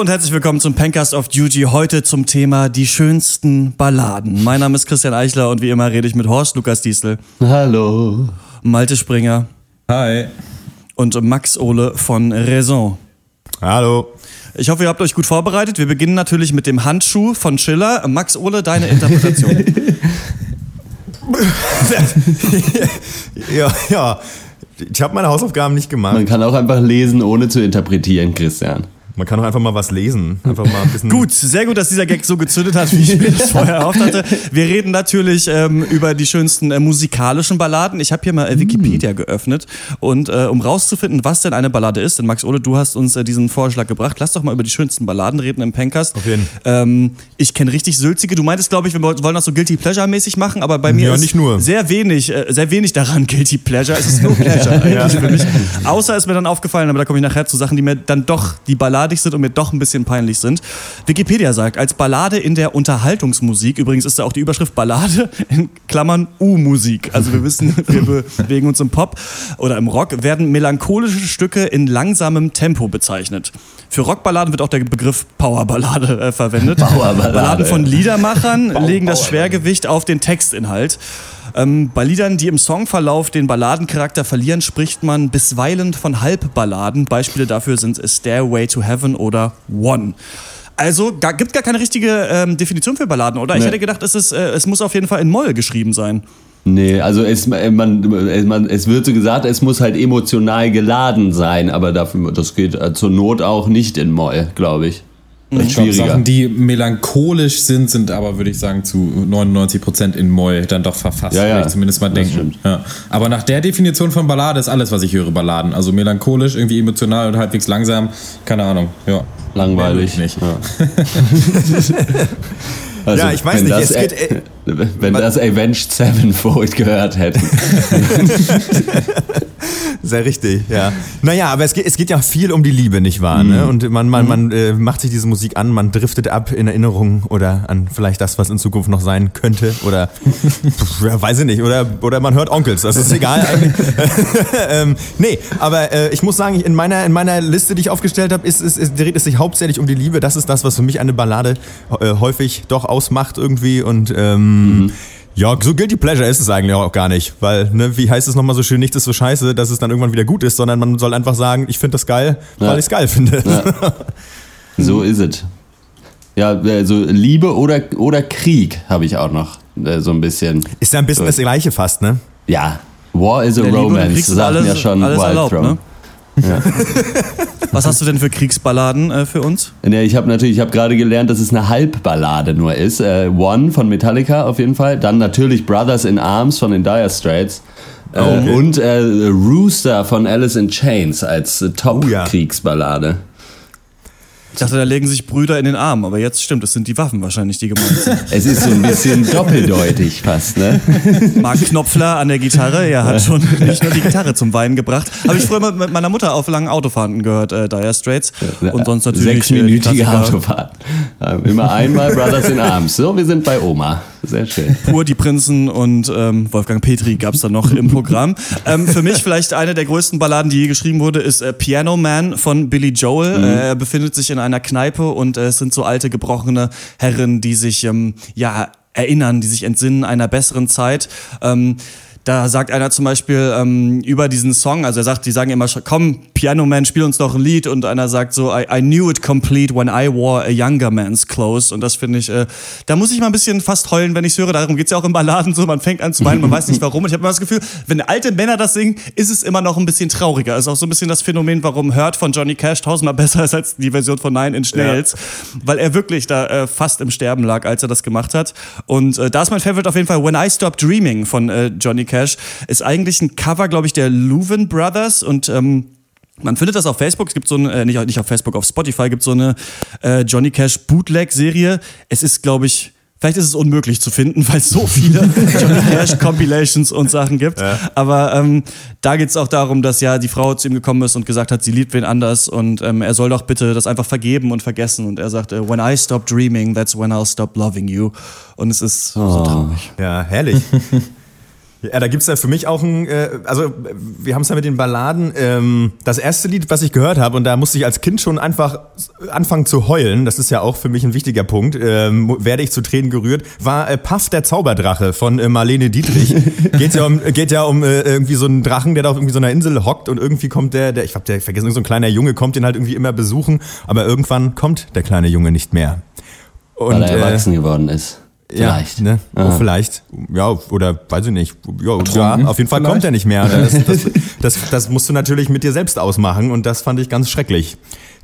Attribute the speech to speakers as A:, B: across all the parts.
A: Hallo und herzlich willkommen zum Pencast of Duty. Heute zum Thema die schönsten Balladen. Mein Name ist Christian Eichler und wie immer rede ich mit Horst Lukas Diesel.
B: Hallo.
A: Malte Springer.
C: Hi.
A: Und Max Ole von Raison.
D: Hallo.
A: Ich hoffe, ihr habt euch gut vorbereitet. Wir beginnen natürlich mit dem Handschuh von Schiller. Max Ole, deine Interpretation.
D: ja, ja. Ich habe meine Hausaufgaben nicht gemacht.
B: Man kann auch einfach lesen, ohne zu interpretieren, Christian.
D: Man kann doch einfach mal was lesen. Einfach mal ein bisschen.
A: gut, sehr gut, dass dieser Gag so gezündet hat, wie ich mir das vorher erhofft hatte. Wir reden natürlich ähm, über die schönsten äh, musikalischen Balladen. Ich habe hier mal äh, Wikipedia geöffnet und äh, um rauszufinden, was denn eine Ballade ist, denn Max Ole, du hast uns äh, diesen Vorschlag gebracht. Lass doch mal über die schönsten Balladen reden im Pencast.
D: Auf jeden.
A: Ähm, ich kenne richtig sülzige. Du meintest, glaube ich, wir wollen das so guilty pleasure mäßig machen, aber bei mir
D: Ja,
A: ist sehr wenig, äh, sehr wenig daran guilty pleasure. Es ist nur pleasure eigentlich für mich. Außer ist mir dann aufgefallen, aber da komme ich nachher zu Sachen, die mir dann doch, die balladig sind und mir doch ein bisschen peinlich sind. Wikipedia sagt, als Ballade in der Unterhaltungsmusik, übrigens ist da auch die Überschrift Ballade in Klammern U-Musik. Also wir wissen, wir bewegen uns im Pop oder im Rock, werden melancholische Stücke in langsamem Tempo bezeichnet. Für Rockballaden wird auch der Begriff Powerballade äh, verwendet.
B: Powerballade,
A: Balladen von. Liedermachern legen das Schwergewicht auf den Textinhalt. Ähm, bei Liedern, die im Songverlauf den Balladencharakter verlieren, spricht man bisweilen von Halbballaden. Beispiele dafür sind Stairway to Heaven oder One. Also gar, gibt gar keine richtige ähm, Definition für Balladen, oder? Ich
B: Nee.
A: hätte gedacht, es, ist, äh, es muss auf jeden Fall in Moll geschrieben sein.
B: Nee, also es, äh, man, äh, man, es wird so gesagt, es muss halt emotional geladen sein, aber dafür, das geht äh, zur Not auch nicht in Moll, glaube ich. Ist
C: Ich glaube. Sachen, die melancholisch sind, sind aber, würde ich sagen, zu 99% in Moll dann doch verfasst.
B: Ja, ja,
C: würde ich zumindest mal denken. Ja. Aber nach der Definition von Ballade ist alles, was ich höre, Balladen. Also melancholisch, irgendwie emotional und halbwegs langsam. Keine Ahnung. Ja.
B: Langweilig.
C: Nicht.
B: Ja. Also,
D: Ja, ich weiß nicht, es geht,
B: äh, wenn das Avenged Sevenfold gehört hätten.
D: Sehr richtig, ja. Naja, aber es geht, es geht ja viel um die Liebe, nicht wahr? Ne? Und man, man, man äh, macht sich diese Musik an, man driftet ab in Erinnerungen oder an vielleicht das, was in Zukunft noch sein könnte. Oder ja, weiß ich nicht. Oder, oder man hört Onkels, das ist egal eigentlich. ähm, nee, aber äh, ich muss sagen, in meiner, in meiner Liste, die ich aufgestellt habe, ist, ist, ist, dreht es sich hauptsächlich um die Liebe. Das ist das, was für mich eine Ballade äh, häufig doch ausmacht irgendwie. Und ähm, ja, so guilty pleasure ist es eigentlich auch gar nicht. Weil, ne, wie heißt es nochmal so schön, nichts ist so scheiße, dass es dann irgendwann wieder gut ist, sondern man soll einfach sagen, ich finde das geil,
B: Ja.
D: weil ich es geil finde.
B: So ist es. Ja, also Liebe oder, oder Krieg habe ich auch noch äh, so ein bisschen.
D: Ist ja ein bisschen
B: So.
D: das Gleiche fast, ne?
B: Ja, War is a
A: und
B: Romance, sagten
A: alles-
B: ja schon
A: alles
B: Wild
A: erlaubt,
B: Throne.
A: ne? Was hast du denn für Kriegsballaden äh, für uns?
B: Nee, ich habe natürlich, ich habe gerade gelernt, dass es eine Halbballade nur ist. Äh, One von Metallica auf jeden Fall. Dann natürlich Brothers in Arms von den Dire Straits. Äh,
D: okay.
B: Und äh, Rooster von Alice in Chains als äh,
D: Oh ja.
A: Ich dachte, da legen sich Brüder in den Arm, aber jetzt stimmt, es sind die Waffen wahrscheinlich, die gemeint sind.
B: Es ist so ein bisschen doppeldeutig fast, ne?
A: Mark Knopfler an der Gitarre, er hat schon nicht nur die Gitarre zum Weinen gebracht. Habe ich früher mal mit meiner Mutter auf langen Autofahrten gehört, äh, Dire Straits. Und sonst natürlich. äh,
B: Sechsminütige
A: Klassiker.
B: Autofahrt. Ja, Immer einmal Brothers in Arms. So, wir sind bei Oma. Sehr schön.
A: Pur, die Prinzen und ähm, Wolfgang Petri gab es dann noch im Programm. Ähm, für mich vielleicht eine der größten Balladen, die je geschrieben wurde, ist äh, Piano Man von Billy Joel. Äh, er befindet sich in einer Kneipe und äh, es sind so alte, gebrochene Herren, die sich ähm, ja erinnern, die sich entsinnen einer besseren Zeit. Ähm, da sagt einer zum Beispiel ähm, über diesen Song, also er sagt, die sagen immer, komm, Piano Man, spiel uns doch ein Lied. Und einer sagt so, I, I knew it complete when I wore a younger man's clothes. Und das finde ich, äh, da muss ich mal ein bisschen fast heulen, wenn ich höre. Darum geht's ja auch im Balladen so, man fängt an zu weinen, man weiß nicht warum. Und ich habe immer das Gefühl, wenn alte Männer das singen, ist es immer noch ein bisschen trauriger. Ist auch so ein bisschen das Phänomen, warum Hurt von Johnny Cash tausendmal besser ist als die Version von Nine Inch Nails. Weil er wirklich da äh, fast im Sterben lag, als er das gemacht hat. Und äh, da ist mein Favorite auf jeden Fall When I Stop Dreaming von äh, Johnny Cash. Ist eigentlich ein Cover, glaube ich, der Leuven Brothers und ähm, man findet das auf Facebook, es gibt so eine, äh, nicht, nicht auf Facebook, auf Spotify gibt so eine äh, Johnny Cash Bootleg-Serie. Es ist, glaube ich, vielleicht ist es unmöglich zu finden, weil es so viele Johnny Cash Compilations und Sachen gibt. Aber ähm, da geht es auch darum, dass ja die Frau zu ihm gekommen ist und gesagt hat, sie liebt wen anders und ähm, er soll doch bitte das einfach vergeben und vergessen. Und er sagt, äh, when I stop dreaming, that's when I'll stop loving you. Und es ist so traurig.
D: Ja, herrlich. Ja, da gibt's ja für mich auch ein, äh, also wir haben es ja mit den Balladen, ähm, das erste Lied, was ich gehört habe, und da musste ich als Kind schon einfach anfangen zu heulen, das ist ja auch für mich ein wichtiger Punkt, ähm, werde ich zu Tränen gerührt, war äh, Puff der Zauberdrache von äh, Marlene Dietrich. geht ja um, geht ja um äh, irgendwie so einen Drachen, der da auf irgendwie so einer Insel hockt und irgendwie kommt der, der ich hab der vergessen, so ein kleiner Junge kommt den halt irgendwie immer besuchen, aber irgendwann kommt der kleine Junge nicht mehr. Und,
B: Weil er
D: äh,
B: erwachsen geworden ist. Vielleicht.
D: ja, ne? Oh,
B: Ah.
D: vielleicht. Ja, oder weiß ich nicht. Ja, ja auf jeden Fall kommt er nicht mehr. Das, das, das, das musst du natürlich mit dir selbst ausmachen und das fand ich ganz schrecklich.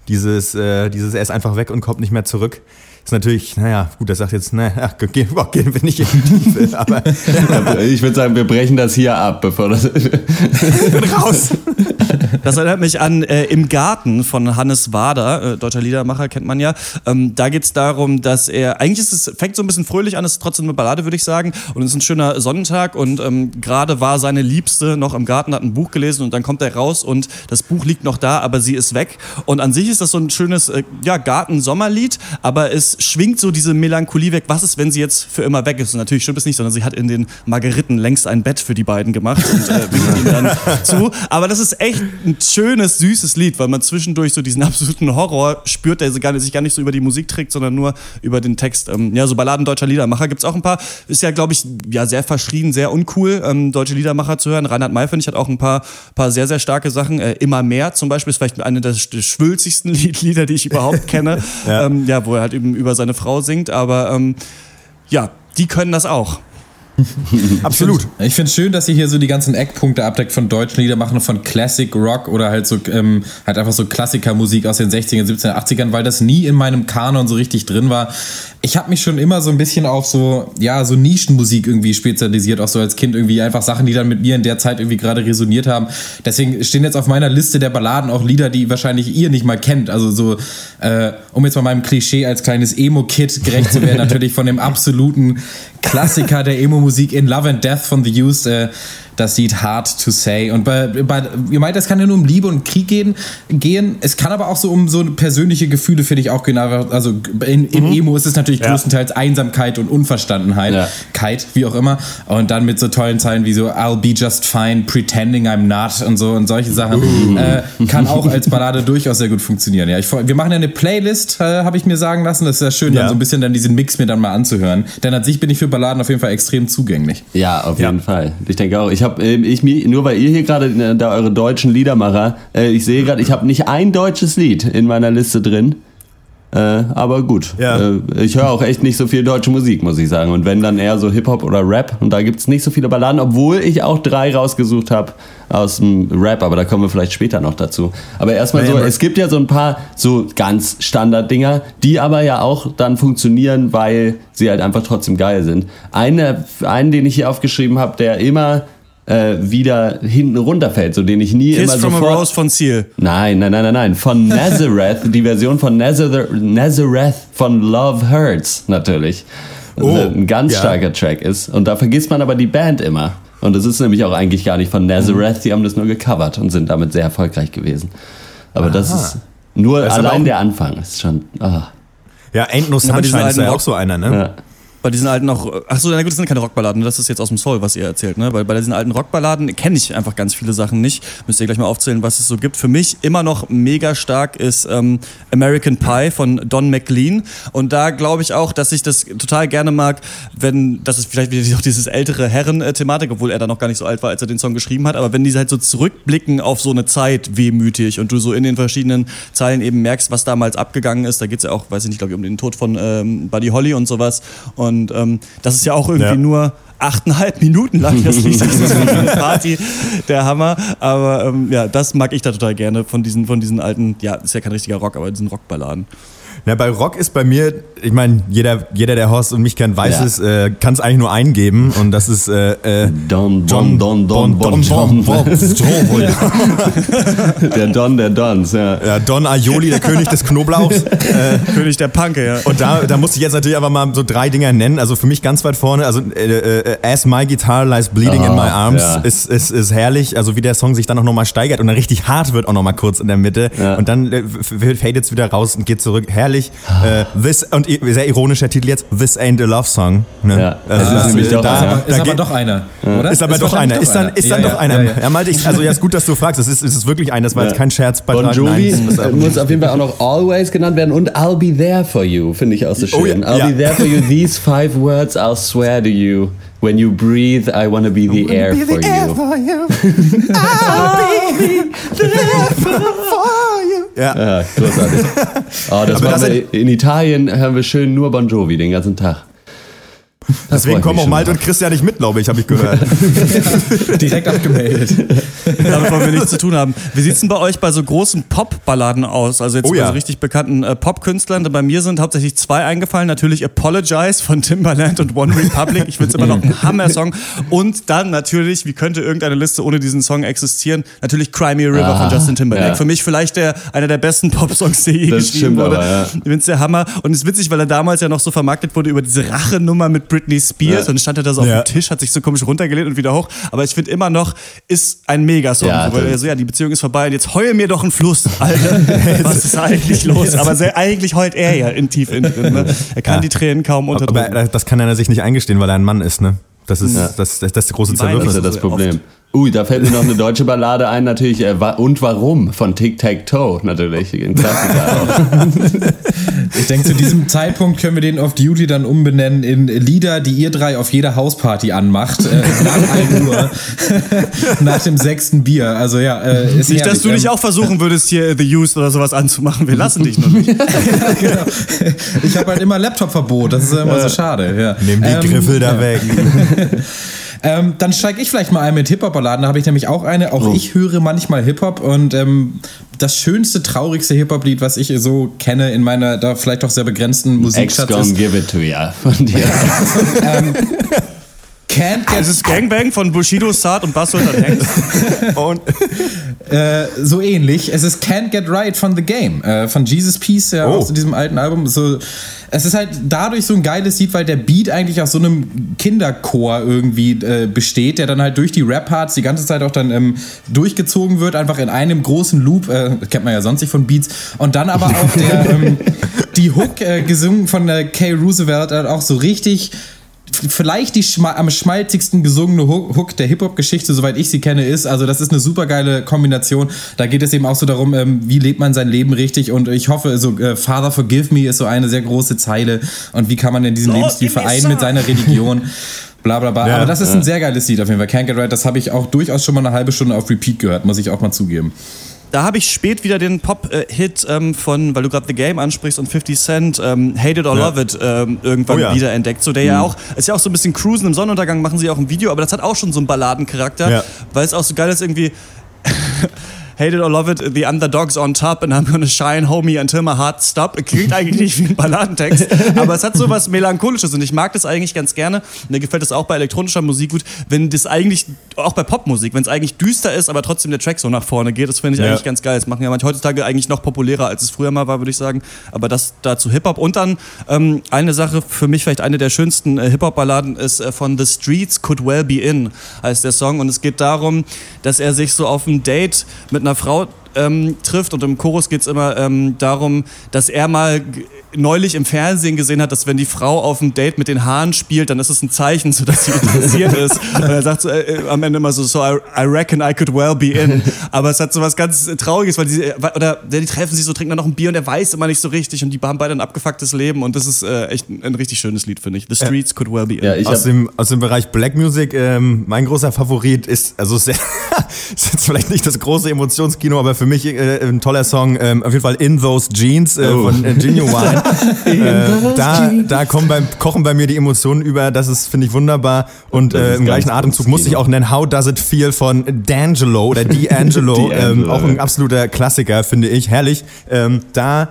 D: Dieses, äh, dieses, er ist einfach weg und kommt nicht mehr zurück. Ist natürlich, naja, gut, das sagt jetzt, naja, gehen wir nicht in die Tiefe, aber
B: Ich würde sagen, wir brechen das hier ab, bevor das.
D: ich bin raus.
A: Das erinnert mich an äh, Im Garten von Hannes Wader, äh, deutscher Liedermacher, kennt man ja. Ähm, da geht es darum, dass er, eigentlich ist es, fängt so ein bisschen fröhlich an, es ist trotzdem eine Ballade, würde ich sagen. Und es ist ein schöner Sonnentag und ähm, gerade war seine Liebste noch im Garten, hat ein Buch gelesen und dann kommt er raus und das Buch liegt noch da, aber sie ist weg. Und an sich ist das so ein schönes äh, ja, Garten-Sommerlied, aber es schwingt so diese Melancholie weg. Was ist, wenn sie jetzt für immer weg ist? Und natürlich stimmt es nicht, sondern sie hat in den Margeriten längst ein Bett für die beiden gemacht und äh, winkt dann zu. Aber das ist echt ein schönes, süßes Lied, weil man zwischendurch so diesen absoluten Horror spürt, der sich gar nicht, sich gar nicht so über die Musik trägt, sondern nur über den Text. Ähm, ja, so Balladen deutscher Liedermacher gibt's auch ein paar. Ist ja, glaube ich, ja sehr verschrien, sehr uncool, ähm, deutsche Liedermacher zu hören. Reinhard May, finde ich, hat auch ein paar, paar sehr, sehr starke Sachen. Äh, Immer mehr zum Beispiel ist vielleicht eine der sch- schwülzigsten Lied- Lieder, die ich überhaupt kenne. ja. Ähm, ja, wo er halt eben über seine Frau singt. Aber ähm, ja, die können das auch.
D: Absolut.
C: Ich finde es schön, dass ihr hier so die ganzen Eckpunkte abdeckt von deutschen Liedermachern, von Classic Rock oder halt so ähm, halt einfach so Klassikermusik aus den 60ern, 70ern, 80ern, weil das nie in meinem Kanon so richtig drin war. Ich habe mich schon immer so ein bisschen auf so ja so Nischenmusik irgendwie spezialisiert, auch so als Kind irgendwie einfach Sachen, die dann mit mir in der Zeit irgendwie gerade resoniert haben. Deswegen stehen jetzt auf meiner Liste der Balladen auch Lieder, die wahrscheinlich ihr nicht mal kennt. Also so äh, um jetzt mal meinem Klischee als kleines Emo-Kid gerecht zu werden, natürlich von dem absoluten Klassiker der Emo-Musik in Love and Death von The Used, äh, das Lied Hard to Say. Und bei, bei, ihr meint, es kann ja nur um Liebe und Krieg gehen, gehen. Es kann aber auch so um so persönliche Gefühle, finde ich auch genau. Also in, in Emo ist es natürlich
D: Ja.
C: größtenteils Einsamkeit und Unverstandenheit,
B: Ja.
C: Kite, wie auch immer. Und dann mit so tollen Zeilen wie so I'll be just fine, pretending I'm not und so und solche Sachen. Äh, kann auch als Ballade durchaus sehr gut funktionieren. Ja, ich, wir machen ja eine Playlist, äh, habe ich mir sagen lassen. Das ist ja schön,
D: Ja.
C: dann so ein bisschen dann diesen Mix mir dann mal anzuhören. Denn an sich bin ich für Balladen auf jeden Fall extrem zugänglich.
B: Ja, auf jeden Fall. Ich denke auch. Ich habe, ähm, ich mir, nur weil ihr hier gerade äh, da eure deutschen Liedermacher, äh, ich sehe gerade, ich habe nicht ein deutsches Lied in meiner Liste drin. Äh, aber gut.
D: Ja.
B: Äh, ich höre auch echt nicht so viel deutsche Musik, muss ich sagen. Und wenn dann eher so Hip-Hop oder Rap. Und da gibt's nicht so viele Balladen, obwohl ich auch drei rausgesucht habe aus dem Rap, aber da kommen wir vielleicht später noch dazu. Aber erstmal
D: Ja,
B: so,
D: aber-
B: es gibt ja so ein paar so ganz Standard-Dinger, die aber ja auch dann funktionieren, weil sie halt einfach trotzdem geil sind. Eine, einen, den ich hier aufgeschrieben habe, der immer äh, wieder hinten runterfällt, so den ich nie
A: Kiss
B: immer
A: from a
B: sofort...
A: Rose von Seal.
B: Nein, nein, nein, nein, nein. Von Nazareth, die Version von Nazareth, Nazareth von Love Hurts natürlich. Das
D: Oh,
B: ein ganz
D: ja.
B: starker Track ist. Und da vergisst man aber die Band immer. Und das ist nämlich auch eigentlich gar nicht von Nazareth, die haben das nur gecovert und sind damit sehr erfolgreich gewesen. Aber das
D: Aha.
B: ist nur
D: Das
B: allein der Anfang. Ist schon. Ah,
D: Ja,
A: diesen
D: Sunshine ist ja auch so einer, ne?
B: ja.
A: Bei diesen alten noch, ach so, na gut, das sind keine Rockballaden, das ist jetzt aus dem Soul, was ihr erzählt, ne? Weil bei diesen alten Rockballaden kenne ich einfach ganz viele Sachen nicht. Müsst ihr gleich mal aufzählen, was es so gibt. Für mich immer noch mega stark ist ähm, American Pie von Don McLean. Und da glaube ich auch, dass ich das total gerne mag, wenn, das ist vielleicht wieder auch dieses ältere Herren-Thematik, obwohl er da noch gar nicht so alt war, als er den Song geschrieben hat, aber wenn die halt so zurückblicken auf so eine Zeit wehmütig und du so in den verschiedenen Zeilen eben merkst, was damals abgegangen ist, da geht's ja auch, weiß ich nicht, glaube ich, um den Tod von ähm, Buddy Holly und sowas. Und ähm, das ist ja auch irgendwie
D: Ja.
A: nur achteinhalb Minuten lang das Lied. Das ist eine Party, der Hammer. Aber ähm, ja, das mag ich da total gerne von diesen, von diesen alten, ja, ist ja kein richtiger Rock, aber diesen Rockballaden.
D: Na, bei Rock ist bei mir, ich meine, jeder, jeder, der Horst und mich kennt, weiß
B: Ja.
D: es, äh, kann es eigentlich nur eingeben und das ist äh, äh,
B: Don, Don, Don, Don, Bon, John. Der Don, der Dons, ja.
D: Ja, Don Aioli, der König des Knoblauchs. äh,
A: König der Panke, ja.
D: und da, da musste ich jetzt natürlich einfach mal so drei Dinger nennen. Also für mich ganz weit vorne, also äh, äh, As My Guitar Lies Bleeding in My Arms
B: ja.
D: ist, ist, ist herrlich. Also wie der Song sich dann auch nochmal steigert und dann richtig hart wird auch nochmal kurz in der Mitte.
B: Ja.
D: Und dann äh, fadet es wieder raus und geht zurück. Herrlich. Herrlich. Äh, this, und sehr ironischer Titel jetzt, This Ain't a Love Song. Ne?
B: Ja, das ist nämlich doch
D: da.
C: Aber, ist
D: da
C: aber doch einer, oder?
D: Ist aber doch einer. Ist dann, ist dann
C: Ja,
D: doch
C: ja,
D: einer.
C: Ja,
D: Ja,
C: ja.
D: Malte, ich, also ja, ist gut, dass du fragst. Es ist, es ist wirklich einer. Das war jetzt kein Scherzbeitrag.
B: Bon Jovi
D: ist-
B: muss auf jeden Fall auch noch Always genannt werden und I'll be there for you, finde ich auch so schön.
D: Oh ja,
B: I'll
D: ja.
B: be there for you, these five words I'll swear to you. When you breathe, I wanna be the air
D: Be
B: for
D: the air
B: you.
D: for you. I'll be there for you. Ja.
B: Ja, großartig. Oh, das
D: Aber das sind-
B: in Italien hören wir schön nur Bon Jovi den ganzen Tag. Da freu
D: Deswegen
B: ich
D: kommen auch Malte und Christian nicht mit, glaube ich, habe ich gehört.
C: Direkt abgemeldet.
A: Damit wollen wir nichts zu tun haben. Wie sieht's denn bei euch bei so großen Pop-Balladen aus? Also jetzt
D: Oh
A: bei
D: ja.
A: so richtig bekannten äh, Pop-Künstlern. Bei mir sind hauptsächlich zwei eingefallen. Natürlich Apologize von Timbaland und One Republic. Ich finde es immer noch ein Hammer-Song. Und dann natürlich, wie könnte irgendeine Liste ohne diesen Song existieren? Natürlich Cry Me a River
B: Ah,
A: von Justin Timberlake.
B: ja.
A: Für mich vielleicht der, einer der besten Pop-Songs, der je
B: Das
A: geschrieben wurde.
B: ja.
A: Ich finde es der Hammer. Und es ist witzig, weil er damals ja noch so vermarktet wurde über diese Rachenummer mit Britney Spears.
B: Ja.
A: Und stand er da so auf dem Tisch, hat sich so komisch runtergelehnt und wieder hoch. Aber ich finde immer noch, ist ein Megasong.
B: Ja,
A: so, weil
B: das-
A: er so, ja, die Beziehung ist vorbei und jetzt heul mir doch einen Fluss, Alter. Was ist eigentlich los? Aber sehr, eigentlich heult er ja in tief in drin. Ne? Er kann
D: Ja.
A: die Tränen kaum
D: Aber
A: unterdrücken.
D: das kann er sich nicht eingestehen, weil er ein Mann ist, ne? Das ist, das, das, das ist der große
A: Weine
B: Das ist
D: Zerwürfnis.
B: ja das Problem. Ui, da fällt mir noch eine deutsche Ballade ein, natürlich. Äh, und warum? Von Tic Tac Toe, natürlich. Ein Klassiker.
C: Ich denke, zu diesem Zeitpunkt können wir den Off Duty dann umbenennen in Lieder, die ihr drei auf jeder Hausparty anmacht. Äh, nach 1 Uhr. nach dem sechsten Bier. Also ja, äh, ist
A: Nicht, dass du dich
C: Ähm,
A: auch versuchen würdest, hier The Used oder sowas anzumachen. Wir lassen dich nur nicht.
C: genau. Ich habe halt immer Laptop-Verbot. Das ist ja immer so schade. Ja.
D: Nimm die
C: Ähm,
D: Griffel da weg.
C: Ähm, dann steige ich vielleicht mal ein mit Hip-Hop-Balladen. Da habe ich nämlich auch eine. Auch ich höre manchmal Hip-Hop und ähm, das schönste, traurigste Hip-Hop-Lied, was ich so kenne in meiner da vielleicht doch sehr begrenzten
B: Ex
C: Musikschatz
B: gonna
C: ist
B: give it to ya. Von dir.
C: Can't Get
A: Es ist Gangbang von Bushido, Saad und Basso und.
D: Und
C: Äh, so ähnlich. Es ist Can't Get Right von The Game, äh, von Jesus Peace, ja,
D: Oh.
C: aus diesem alten Album. So, es ist halt dadurch so ein geiles Lied, weil der Beat eigentlich aus so einem Kinderchor irgendwie äh, besteht, der dann halt durch die Rap-Parts die ganze Zeit auch dann ähm, durchgezogen wird, einfach in einem großen Loop. Äh, kennt man ja sonst nicht von Beats. Und dann aber auch der, ähm, die Hook äh, gesungen von äh, Kay Roosevelt, halt auch so richtig vielleicht die schma am schmalzigsten gesungene Hook Hook der Hip-Hop-Geschichte, soweit ich sie kenne, ist. Also das ist eine super geile Kombination. Da geht es eben auch so darum, ähm, wie lebt man sein Leben richtig. Und ich hoffe, so äh, Father Forgive Me ist so eine sehr große Zeile. Und wie kann man denn diesen
A: Lord,
C: Lebensstil vereinen mit seiner Religion? Bla bla bla.
D: Ja,
C: Aber das ist ein sehr geiles Lied auf jeden Fall. Can't Get Right, das habe ich auch durchaus schon mal eine halbe Stunde auf Repeat gehört, muss ich auch mal zugeben.
A: Da habe ich spät wieder den Pop-Hit ähm, von, weil du gerade The Game ansprichst und 50 Cent, ähm, Hate It or
D: Ja.
A: Love It, ähm, irgendwann
D: Oh ja.
A: wiederentdeckt. So, der ja auch, ist ja auch so ein bisschen Cruisen im Sonnenuntergang, machen sie auch ein Video, aber das hat auch schon so einen Balladencharakter,
D: Ja.
A: weil es auch so geil ist, irgendwie. Hate it or love it, the underdog's on top and I'm gonna shine, homie, until my heart stop. Klingt eigentlich nicht wie ein Balladentext, aber es hat so was Melancholisches und ich mag das eigentlich ganz gerne. Mir gefällt das auch bei elektronischer Musik gut, wenn das eigentlich, auch bei Popmusik, wenn es eigentlich düster ist, aber trotzdem der Track so nach vorne geht. Das finde ich
D: Ja.
A: eigentlich ganz geil. Das machen ja manche heutzutage eigentlich noch populärer, als es früher mal war, würde ich sagen. Aber das dazu Hip-Hop. Und dann ähm, eine Sache, für mich vielleicht eine der schönsten äh, Hip-Hop-Balladen ist äh, von The Streets Could Well Be In, heißt der Song. Und es geht darum, dass er sich so auf ein Date mit einer Frau ähm, trifft und im Chorus geht es immer ähm, darum, dass er mal neulich im Fernsehen gesehen hat, dass wenn die Frau auf dem Date mit den Haaren spielt, dann ist es ein Zeichen, so dass sie interessiert ist. Und er sagt so, äh, äh, am Ende immer so, so I, I reckon I could well be in. Aber es hat so was ganz äh, Trauriges, weil die, äh, oder ja, die treffen sich so, trinken dann noch ein Bier und er weiß immer nicht so richtig und die haben beide ein abgefucktes Leben und das ist äh, echt ein, ein richtig schönes Lied, finde ich. The Streets Could Well Be In.
B: Ja, ich
D: aus dem, aus dem Bereich Black Music, ähm, mein großer Favorit ist, also sehr, ist jetzt vielleicht nicht das große Emotionskino, aber für mich äh, ein toller Song, ähm, auf jeden Fall In Those Jeans äh,
B: Oh.
D: von äh, Genuine. äh, da da kommen beim, kochen bei mir die Emotionen über, das ist, finde ich, wunderbar. Und äh, im gleichen Atemzug muss ich auch nennen, How Does It Feel von D'Angelo oder D'Angelo, ähm, auch ein absoluter Klassiker, finde ich, herrlich. Ähm, da,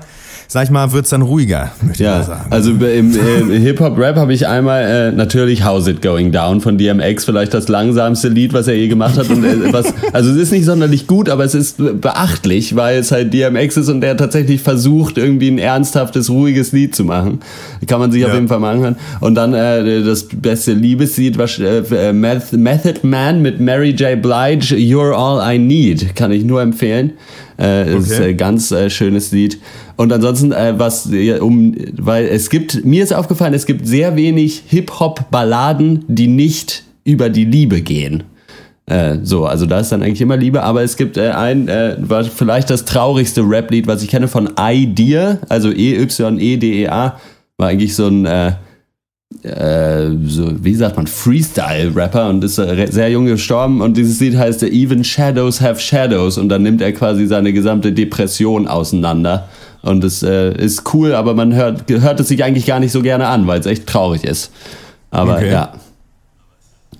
D: sag ich mal, wird's dann ruhiger, möchte ich mal
B: Ja,
D: sagen.
B: also im, im Hip-Hop-Rap habe ich einmal äh, natürlich How's It Going Down von DMX, vielleicht das langsamste Lied, was er je gemacht hat. Und, äh, was, also es ist nicht sonderlich gut, aber es ist beachtlich, weil es halt DMX ist und der tatsächlich versucht, irgendwie ein ernsthaftes, ruhiges Lied zu machen. Kann man sich auf
D: Ja.
B: jeden Fall mal anhören. Und dann äh, das beste Liebeslied, was, äh, Meth- Method Man mit Mary J. Blige, You're All I Need, kann ich nur empfehlen. Äh, okay. Ist ein ganz äh, schönes Lied. Und ansonsten, äh, was, um, weil es gibt, mir ist aufgefallen, es gibt sehr wenig Hip-Hop-Balladen, die nicht über die Liebe gehen. Äh, so, also da ist dann eigentlich immer Liebe, aber es gibt äh, ein, äh, war vielleicht das traurigste Rap-Lied, was ich kenne von Idea, also E-Y-E-D-E-A, war eigentlich so ein, äh, äh, so, wie sagt man, Freestyle-Rapper und ist äh, sehr jung gestorben und dieses Lied heißt Even Shadows Have Shadows und dann nimmt er quasi seine gesamte Depression auseinander und es äh, ist cool, aber man hört, hört es sich eigentlich gar nicht so gerne an, weil es echt traurig ist. Aber okay. ja.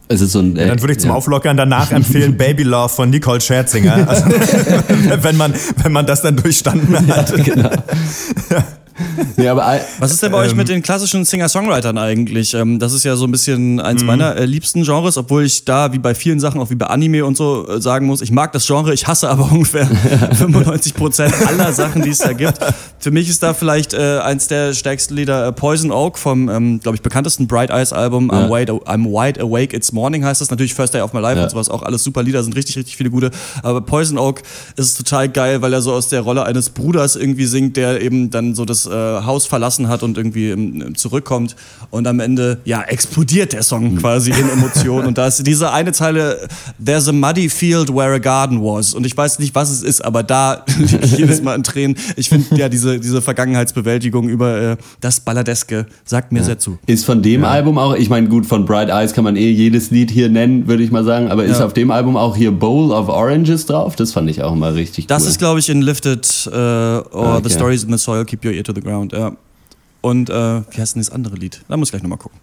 D: Es ist so ein, äh, dann würde ich zum ja. Auflockern danach empfehlen Baby Love von Nicole Scherzinger. Also, wenn, man, wenn man das dann durchstanden hat. Ja, genau.
A: nee, aber, Was ist denn bei ähm, euch mit den klassischen Singer-Songwritern eigentlich? Ähm, das ist ja so ein bisschen eins mhm. meiner äh, liebsten Genres, obwohl ich da, wie bei vielen Sachen, auch wie bei Anime und so, äh, sagen muss, ich mag das Genre, ich hasse aber ungefähr 95% aller Sachen, die es da gibt. Für mich ist da vielleicht äh, eins der stärksten Lieder äh, Poison Oak vom, ähm, glaube ich, bekanntesten Bright Eyes Album, ja. I'm, wide, I'm Wide Awake, It's Morning heißt das. Natürlich First Day of My Life ja. und sowas, auch alles super Lieder, sind richtig, richtig viele gute. Aber Poison Oak ist total geil, weil er so aus der Rolle eines Bruders irgendwie singt, der eben dann so das äh, Haus verlassen hat und irgendwie im, zurückkommt und am Ende, ja, explodiert der Song mhm. quasi in Emotionen und da ist diese eine Zeile, there's a muddy field where a garden was und ich weiß nicht, was es ist, aber da liege ich jedes Mal in Tränen. Ich finde, ja, diese, diese Vergangenheitsbewältigung über äh, das Balladeske sagt mir ja. sehr zu.
B: Ist von dem ja. Album auch, ich meine, gut, von Bright Eyes kann man eh jedes Lied hier nennen, würde ich mal sagen, aber ist auf dem Album auch hier Bowl of Oranges drauf? Das fand ich auch mal richtig
A: das cool. Das ist, glaube ich, in Lifted uh, or okay. The Stories in the Soil, Keep Your Ear to the Ground. Ja. Und äh, wie heißt denn das andere Lied? Da muss ich gleich nochmal gucken.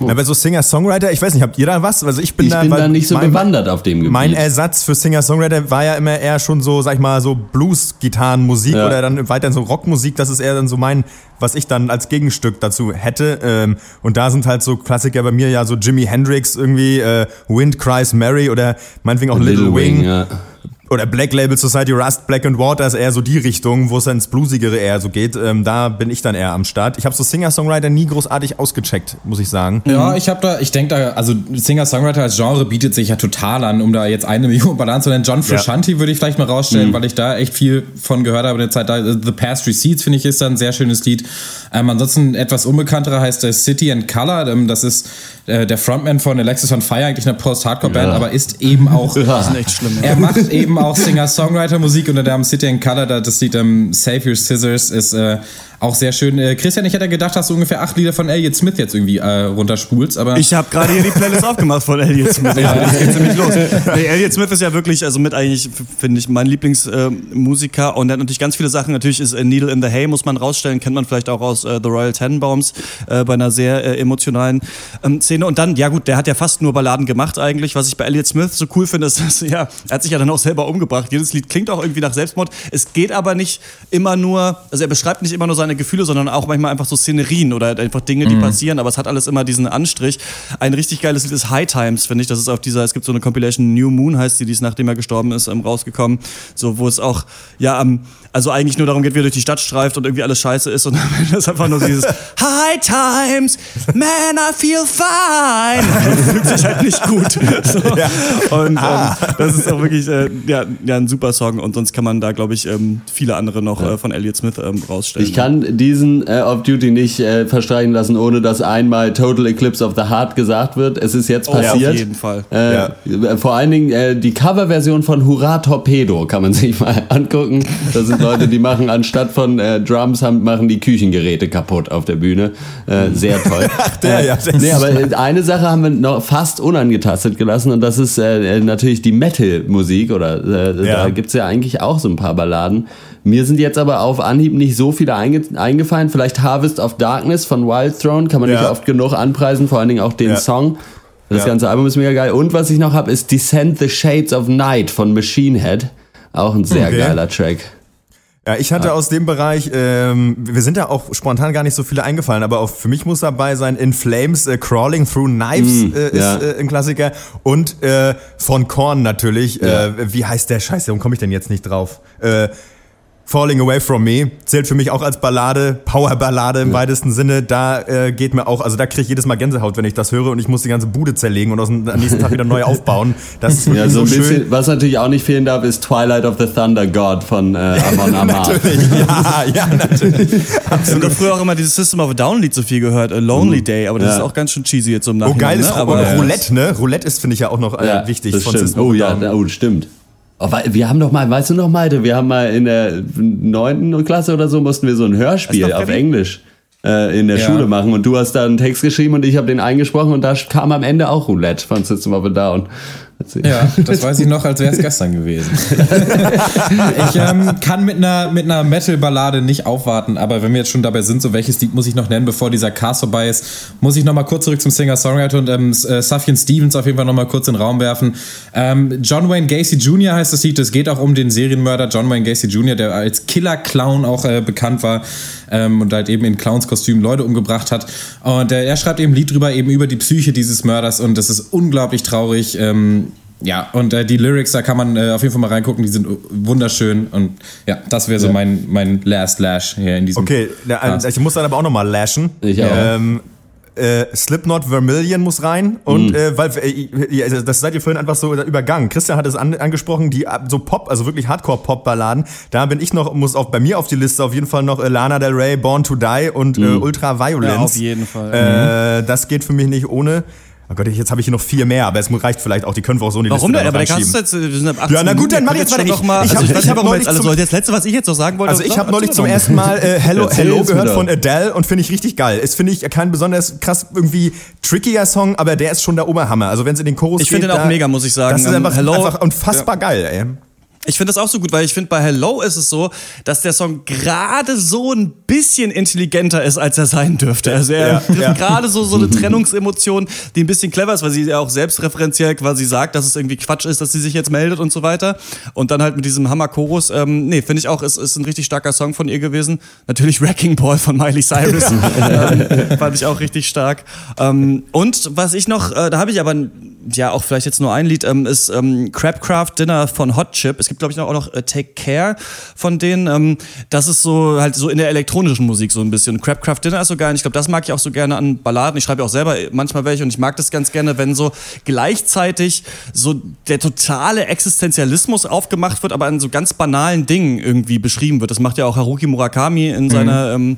D: Oh. Na, bei so Singer-Songwriter, ich weiß nicht, habt ihr da was? Also ich bin
B: ich
D: da,
B: bin da nicht so mein, bewandert auf dem Gebiet.
D: Mein Ersatz für Singer-Songwriter war ja immer eher schon so, sag ich mal, so Blues-Gitarrenmusik ja. oder dann weiterhin so Rockmusik. Das ist eher dann so mein, was ich dann als Gegenstück dazu hätte. Ähm, und da sind halt so Klassiker bei mir ja so Jimi Hendrix irgendwie, äh, Wind Cries Mary oder meinetwegen auch Little, Little Wing. Wing ja oder Black Label Society Rust, Black and Water ist eher so die Richtung, wo es dann ins Bluesigere eher so geht. Ähm, da bin ich dann eher am Start. Ich habe so Singer-Songwriter nie großartig ausgecheckt, muss ich sagen.
C: Ja, ich habe da, ich denke da, also Singer-Songwriter als Genre bietet sich ja total an, um da jetzt eine Million Balance zu nennen. John Frusciante ja. würde ich vielleicht mal rausstellen, mhm. weil ich da echt viel von gehört habe in der Zeit. Da, The Past Receipts finde ich ist da ein sehr schönes Lied. Ähm, ansonsten etwas unbekannterer heißt äh, City and Color. Ähm, das ist äh, der Frontman von Alexis on Fire, eigentlich eine Post-Hardcore-Band, ja. aber ist eben auch. Ja. Das ist echt schlimm. Er macht eben auch Singer-Songwriter-Musik unter dem City and Color. Das Lied ähm, Save Your Scissors ist äh, auch sehr schön. Äh, Christian, ich hätte gedacht, dass du ungefähr acht Lieder von Elliot Smith jetzt irgendwie äh, runterspulst, aber.
A: Ich habe gerade hier die Playlist aufgemacht von Elliot Smith. Ja, das geht ziemlich los. Nee, Elliot Smith ist ja wirklich, also mit eigentlich, finde ich, mein Lieblingsmusiker. Äh, und er hat natürlich ganz viele Sachen. Natürlich ist äh, Needle in the Hay, muss man rausstellen, kennt man vielleicht auch aus äh, The Royal Tenenbaums, äh, bei einer sehr äh, emotionalen ähm, Szene. Und dann, ja gut, der hat ja fast nur Balladen gemacht eigentlich. Was ich bei Elliot Smith so cool finde, ist, dass, ja, er hat sich ja dann auch selber umgebracht. Jedes Lied klingt auch irgendwie nach Selbstmord. Es geht aber nicht immer nur, also er beschreibt nicht immer nur seine Gefühle, sondern auch manchmal einfach so Szenerien oder einfach Dinge, die mhm. passieren, aber es hat alles immer diesen Anstrich. Ein richtig geiles Lied ist High Times, finde ich. Das ist auf dieser, es gibt so eine Compilation New Moon, heißt sie, die ist nachdem er gestorben ist, ähm, rausgekommen. So, wo es auch, ja, ähm, also eigentlich nur darum geht, wie er durch die Stadt streift und irgendwie alles scheiße ist und dann ist einfach nur dieses High Times, man, I feel fine. fühlt sich halt nicht gut. So. Ja. Und ah. ähm, das ist auch wirklich äh, ja, ja, ein super Song und sonst kann man da, glaube ich, ähm, viele andere noch äh, von Elliott Smith ähm, rausstellen.
B: Ich kann diesen äh, Off-Duty nicht äh, verstreichen lassen, ohne dass einmal Total Eclipse of the Heart gesagt wird. Es ist jetzt passiert. Oh, ja, auf
A: jeden Fall.
B: Äh, ja. Vor allen Dingen äh, die Coverversion von Hurra Torpedo kann man sich mal angucken. Das sind Leute, die machen anstatt von äh, Drums haben, machen die Küchengeräte kaputt auf der Bühne. Äh, sehr toll. Ach, der, ja, äh, nee, aber eine Sache haben wir noch fast unangetastet gelassen und das ist äh, äh natürlich die Metal-Musik oder äh, ja. da gibt's ja eigentlich auch so ein paar Balladen. Mir sind jetzt aber auf Anhieb nicht so viele einge eingefallen. Vielleicht Harvest of Darkness von Wild Throne kann man ja. nicht oft genug anpreisen, vor allen Dingen auch den ja. Song. Das ganze Album ist mega geil. Und was ich noch habe, ist Descend the Shades of Night von Machine Head. Auch ein sehr okay. geiler Track.
D: Ja, ich hatte ja. aus dem Bereich, ähm, wir sind ja auch spontan gar nicht so viele eingefallen, aber auch für mich muss dabei sein, In Flames, äh, Crawling Through Knives mm, äh, ist ja. äh, ein Klassiker und äh, von Korn natürlich, ja. äh, wie heißt der Scheiße, warum komme ich denn jetzt nicht drauf? Äh, Falling Away From Me zählt für mich auch als Ballade, Powerballade im ja. weitesten Sinne. Da äh, geht mir auch, also da kriege ich jedes Mal Gänsehaut, wenn ich das höre und ich muss die ganze Bude zerlegen und aus dem, am nächsten Tag wieder neu aufbauen. Das ist
B: ja, so, so bisschen, schön. Was natürlich auch nicht fehlen darf, ist Twilight of the Thunder God von äh, Amon Amar.
A: natürlich, ja, ja, natürlich. Absolut. Ich habe früher auch immer dieses System of a Down Lied so viel gehört, A Lonely mhm. Day, aber das ja. ist auch ganz schön cheesy jetzt so im
D: Nachhinein. Oh, geil ist
A: ne?
D: aber Roulette, ne? Roulette ist, finde ich ja auch noch äh, wichtig
B: von stimmt. System oh, ja, oh, stimmt. Oh, wir haben doch mal, weißt du noch, Malte, wir haben mal in der neunten Klasse oder so, mussten wir so ein Hörspiel auf Englisch äh, in der ja. Schule machen und du hast da einen Text geschrieben und ich habe den eingesprochen und da kam am Ende auch Roulette von System of a Down.
C: Ja, das weiß ich noch, als wäre es gestern gewesen. ich ähm, kann mit einer, mit einer Metal-Ballade nicht aufwarten, aber wenn wir jetzt schon dabei sind, so welches Lied muss ich noch nennen, bevor dieser Cast vorbei ist, muss ich nochmal kurz zurück zum Singer-Songwriter und ähm, äh, Sufjan Stevens auf jeden Fall nochmal kurz in den Raum werfen. Ähm, John Wayne Gacy Jr. heißt das Lied, es geht auch um den Serienmörder John Wayne Gacy Jr., der als Killer-Clown auch äh, bekannt war ähm, und halt eben in Clowns-Kostümen Leute umgebracht hat. Und äh, er schreibt eben ein Lied drüber, eben über die Psyche dieses Mörders und das ist unglaublich traurig. Ähm, ja, und äh, die Lyrics, da kann man äh, auf jeden Fall mal reingucken, die sind wunderschön. Und ja, das wäre so ja. mein, mein Last Lash hier in diesem.
D: Okay, Cast. ich muss dann aber auch nochmal lashen.
B: Ich auch.
D: Ähm, äh, Slipknot Vermilion muss rein und mm. äh, weil äh, das seid ihr vorhin einfach so übergangen. Christian hat es an, angesprochen, die so Pop, also wirklich Hardcore Pop Balladen. Da bin ich noch muss auch bei mir auf die Liste auf jeden Fall noch äh, Lana Del Rey Born to Die und mm. Ultra Violence. Ja,
A: auf jeden Fall.
D: Äh, das geht für mich nicht ohne. Oh Gott, jetzt habe ich hier noch vier mehr, aber es reicht vielleicht auch. Die können wir auch so in die
A: Warum
D: Liste
A: denn? Aber der kannst jetzt, wir sind ab 18
D: Ja, na gut, dann mach ich jetzt weiter.
A: Ich, mal, ich, also ich, ich, ich habe neulich also zum, das letzte, was ich jetzt noch sagen wollte.
D: Also ich habe neulich zum ersten Mal äh, Hello, Hello gehört von Adele und finde ich richtig geil. Ist finde ich kein besonders krass irgendwie trickier Song, aber der ist schon der Oberhammer. Also wenn es in den Chorus
A: ich geht, Ich finde den auch mega, muss ich sagen.
D: Das ist einfach, Hello, einfach unfassbar ja. geil, ey.
A: Ich finde das auch so gut, weil ich finde, bei Hello ist es so, dass der Song gerade so ein bisschen intelligenter ist, als er sein dürfte. Also er ja, ja. gerade so, so eine Trennungsemotion, die ein bisschen clever ist, weil sie ja auch selbstreferenziell quasi sagt, dass es irgendwie Quatsch ist, dass sie sich jetzt meldet und so weiter. Und dann halt mit diesem Hammer-Chorus, ähm, nee, finde ich auch, ist, ist ein richtig starker Song von ihr gewesen. Natürlich Wrecking Ball von Miley Cyrus. ähm, fand ich auch richtig stark. Ähm, und was ich noch, äh, da habe ich aber ja auch vielleicht jetzt nur ein Lied, ähm, ist ähm, Crabcraft Dinner von Hot Chip. Es gibt, glaube ich, auch noch äh, Take Care von denen. Ähm, das ist so halt so in der elektronischen Musik so ein bisschen. Crabcraft Dinner ist so geil. Ich glaube, das mag ich auch so gerne an Balladen. Ich schreibe auch selber manchmal welche und ich mag das ganz gerne, wenn so gleichzeitig so der totale Existenzialismus aufgemacht wird, aber an so ganz banalen Dingen irgendwie beschrieben wird. Das macht ja auch Haruki Murakami in, mhm. seiner, ähm,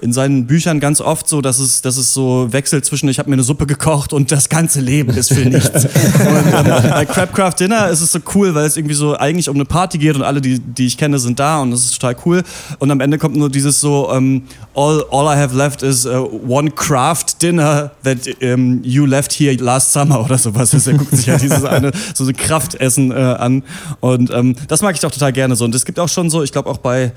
A: in seinen Büchern ganz oft so, dass es, dass es so wechselt zwischen, ich habe mir eine Suppe gekocht und das ganze Leben ist für nichts nichts. Und ähm, bei Crabcraft Dinner ist es so cool, weil es irgendwie so eigentlich um eine Party geht und alle, die, die ich kenne, sind da und das ist total cool. Und am Ende kommt nur dieses so, um, ähm, all, all I have left is uh, one craft dinner that um, you left here last summer oder sowas. Also er guckt sich ja dieses eine, so ein Kraftessen äh, an. Und ähm, das mag ich auch total gerne so. Und es gibt auch schon so, ich glaube auch bei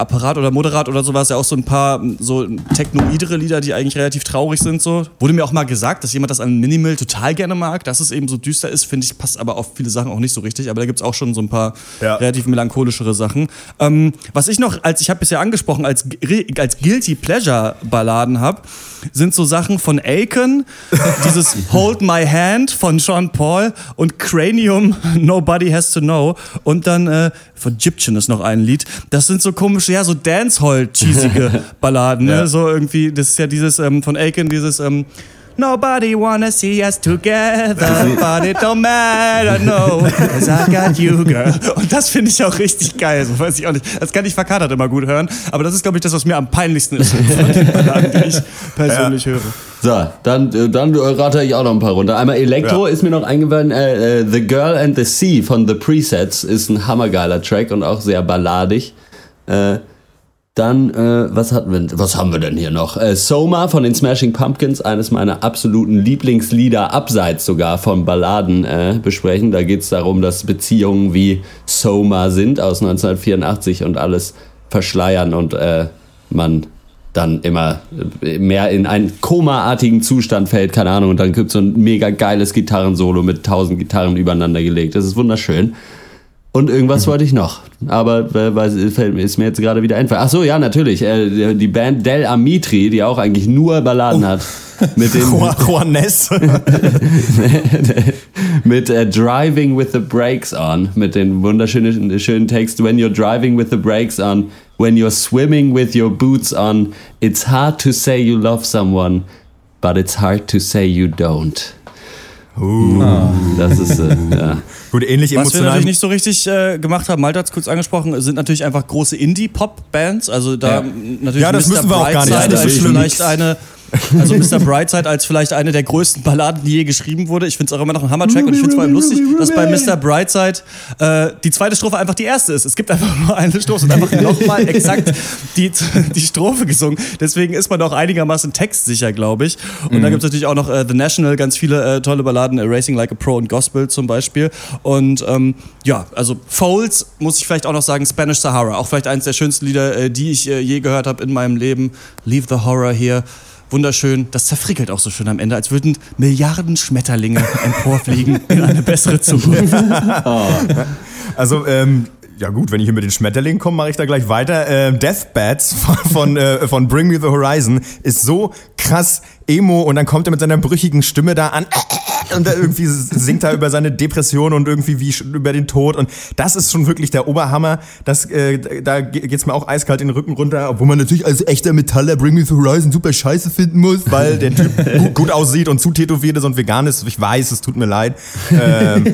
A: Apparat oder Moderat oder sowas ja auch so ein paar so technoidere Lieder, die eigentlich relativ traurig sind. So. Wurde mir auch mal gesagt, dass jemand das an Minimal total gerne mag, dass es eben so düster ist, finde ich, passt aber auf viele Sachen auch nicht so richtig. Aber da gibt es auch schon so ein paar ja. relativ melancholischere Sachen. Ähm, was ich noch, als ich habe bisher angesprochen, als, als Guilty Pleasure Balladen habe, sind so Sachen von Aiken, dieses Hold My Hand von Sean Paul und Cranium Nobody Has to Know und dann äh, von Egyptian ist noch ein Lied. Das sind so komische, ja, so Dancehall-cheesige Balladen, ne? Ja. So irgendwie, das ist ja dieses ähm, von Aiken, dieses ähm, Nobody wanna see us together, but it don't matter, no, cause I got you, girl. Und das finde ich auch richtig geil, so weiß ich auch nicht. Das kann ich verkatert immer gut hören, aber das ist, glaube ich, das, was mir am peinlichsten ist Balladen, die ich persönlich ja. höre.
B: So, dann, äh, dann rate ich auch noch ein paar runter. Einmal Elektro ja. ist mir noch eingefallen. Äh, äh, The Girl and the Sea von The Presets ist ein hammergeiler Track und auch sehr balladig. Äh, dann, äh, was hatten wir, was haben wir denn hier noch? Äh, Soma von den Smashing Pumpkins, eines meiner absoluten Lieblingslieder, abseits sogar von Balladen äh, besprechen. Da geht es darum, dass Beziehungen wie Soma sind aus 1984 und alles verschleiern und äh, man dann immer mehr in einen komaartigen Zustand fällt, keine Ahnung, und dann gibt es so ein mega geiles Gitarrensolo mit tausend Gitarren übereinander gelegt. Das ist wunderschön. Und irgendwas wollte ich noch. Aber äh, mir- ist mir jetzt gerade wieder einfallen. Ach so, ja, natürlich. Äh, die Band Del Amitri, die auch eigentlich nur Balladen hat. Mit dem,
D: Juan- Juanes.
B: mit äh, Driving with the Brakes on, mit den wunderschönen schönen Text When you're driving with the brakes on, when you're swimming with your boots on, it's hard to say you love someone, but it's hard to say you don't. Das ist äh, ja.
D: Gut, ähnlich
A: Was wir
D: emotional.
A: natürlich nicht so richtig äh, gemacht haben, Malte hat es kurz angesprochen, sind natürlich einfach große Indie-Pop-Bands. Also da
C: Ja.
A: natürlich
D: Ja, das
A: Mr.
D: müssen wir auch gar nicht. Das ist schlimm.
A: vielleicht eine also Mr. Brightside als vielleicht eine der größten Balladen, die je geschrieben wurde. Ich finde es auch immer noch ein Hammer-Track und ich finde es vor allem lustig, dass bei Mr. Brightside äh, die zweite Strophe einfach die erste ist. Es gibt einfach nur eine Strophe und einfach nochmal exakt die, die Strophe gesungen. Deswegen ist man auch einigermaßen textsicher, glaube ich. Und dann gibt es natürlich auch noch äh, The National, ganz viele äh, tolle Balladen, äh, Racing Like a Pro und Gospel zum Beispiel. Und ähm, ja, also Folds muss ich vielleicht auch noch sagen, Spanish Sahara, auch vielleicht eines der schönsten Lieder, äh, die ich äh, je gehört habe in meinem Leben. Leave the Horror here. Wunderschön. Das zerfrickelt auch so schön am Ende, als würden Milliarden Schmetterlinge emporfliegen in eine bessere Zukunft.
D: Also, ähm, ja gut, wenn ich hier mit den Schmetterlingen komme, mache ich da gleich weiter. Ähm, Deathbats von, von, äh, von Bring Me the Horizon ist so krass emo und dann kommt er mit seiner brüchigen Stimme da an und da irgendwie singt er über seine Depression und irgendwie wie über den Tod und das ist schon wirklich der Oberhammer. Das, äh, da ge- geht's mir auch eiskalt in den Rücken runter, obwohl man natürlich als echter Metaller Bring Me the Horizon super scheiße finden muss, weil der Typ gut, gut aussieht und zu tätowiert ist und vegan ist. Ich weiß, es tut mir leid. Ähm,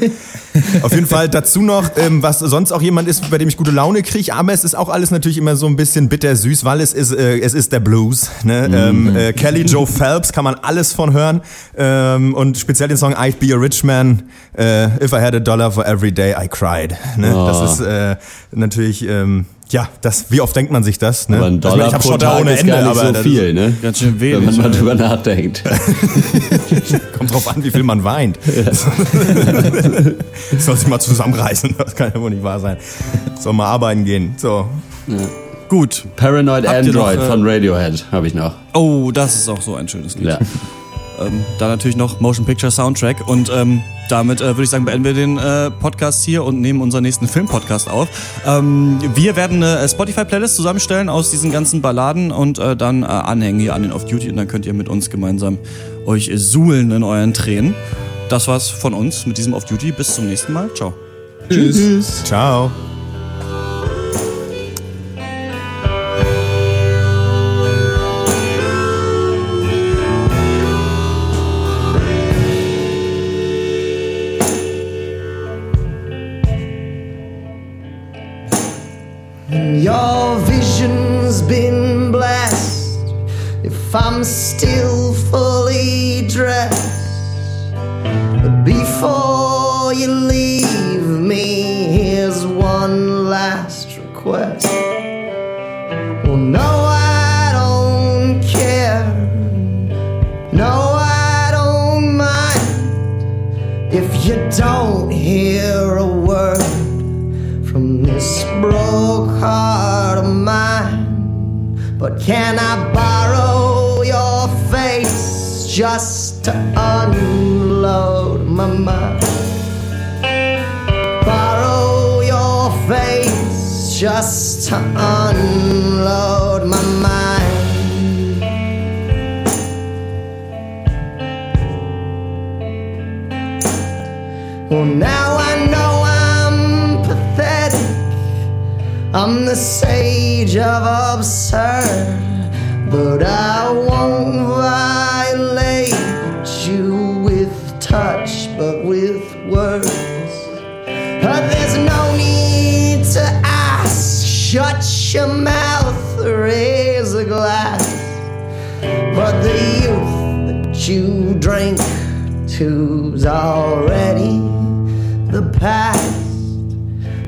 D: auf jeden Fall dazu noch, ähm, was sonst auch jemand ist, bei dem ich gute Laune kriege, aber es ist auch alles natürlich immer so ein bisschen bittersüß, weil es ist, äh, es ist der Blues. Ne? Ähm, äh, Kelly Joe Phelps kann man alles von hören ähm, und speziell den Song I'd Be a Rich Man, äh, If I Had a Dollar for Every Day I Cried. Ne? Das ist äh, natürlich, ähm, ja, das, wie oft denkt man sich das? Ne?
B: Aber ein
D: Also, ich
B: Dollar
D: ich hab
B: pro
D: Schotter
B: Tag
D: ohne
B: ist
D: Ende,
B: gar nicht
D: aber
B: so viel, ne?
A: Ganz schön
B: Wenn
A: wenig.
B: man mal
A: ja.
B: drüber nachdenkt.
D: Kommt drauf an, wie viel man weint. Soll sich mal zusammenreißen, das kann ja wohl nicht wahr sein. Soll mal arbeiten gehen. So.
A: Gut.
B: Paranoid
A: Habt ihr noch,
B: Android
A: äh,
B: von Radiohead habe ich noch.
A: Oh, das ist auch so ein schönes Lied.
B: Ja.
A: Ähm, dann natürlich noch Motion Picture Soundtrack und ähm, damit äh, würde ich sagen, beenden wir den äh, Podcast hier und nehmen unseren nächsten Film-Podcast auf. Ähm, wir werden eine Spotify-Playlist zusammenstellen aus diesen ganzen Balladen und äh, dann äh, anhängen hier an den Off-Duty und dann könnt ihr mit uns gemeinsam euch äh, suhlen in euren Tränen. Das war's von uns mit diesem Off-Duty. Bis zum nächsten Mal. Ciao.
C: Tschüss.
D: Ciao.
E: If I'm still fully dressed, But before you leave me, here's one last request. Well, no, I don't care. No, I don't mind if you don't hear a word from this broke heart of mine. But can I face just to unload my mind? Borrow your face just to unload my mind. Well, now I know I'm pathetic. I'm the sage of absurd, but I won't drink to's already the past.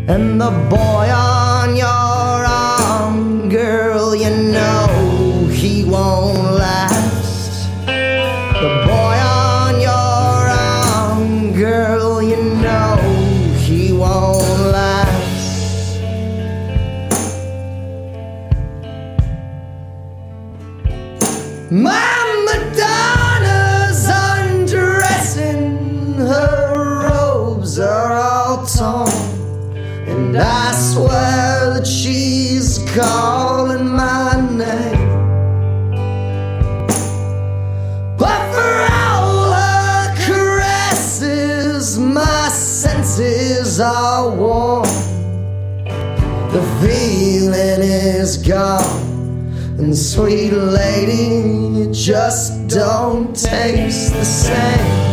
E: And the boy on your arm, girl, you know he won't last. The boy on your arm, girl, you know he won't last. My calling my name. But for all her caresses, my senses are warm. The feeling is gone. And sweet lady, it just don't taste the same.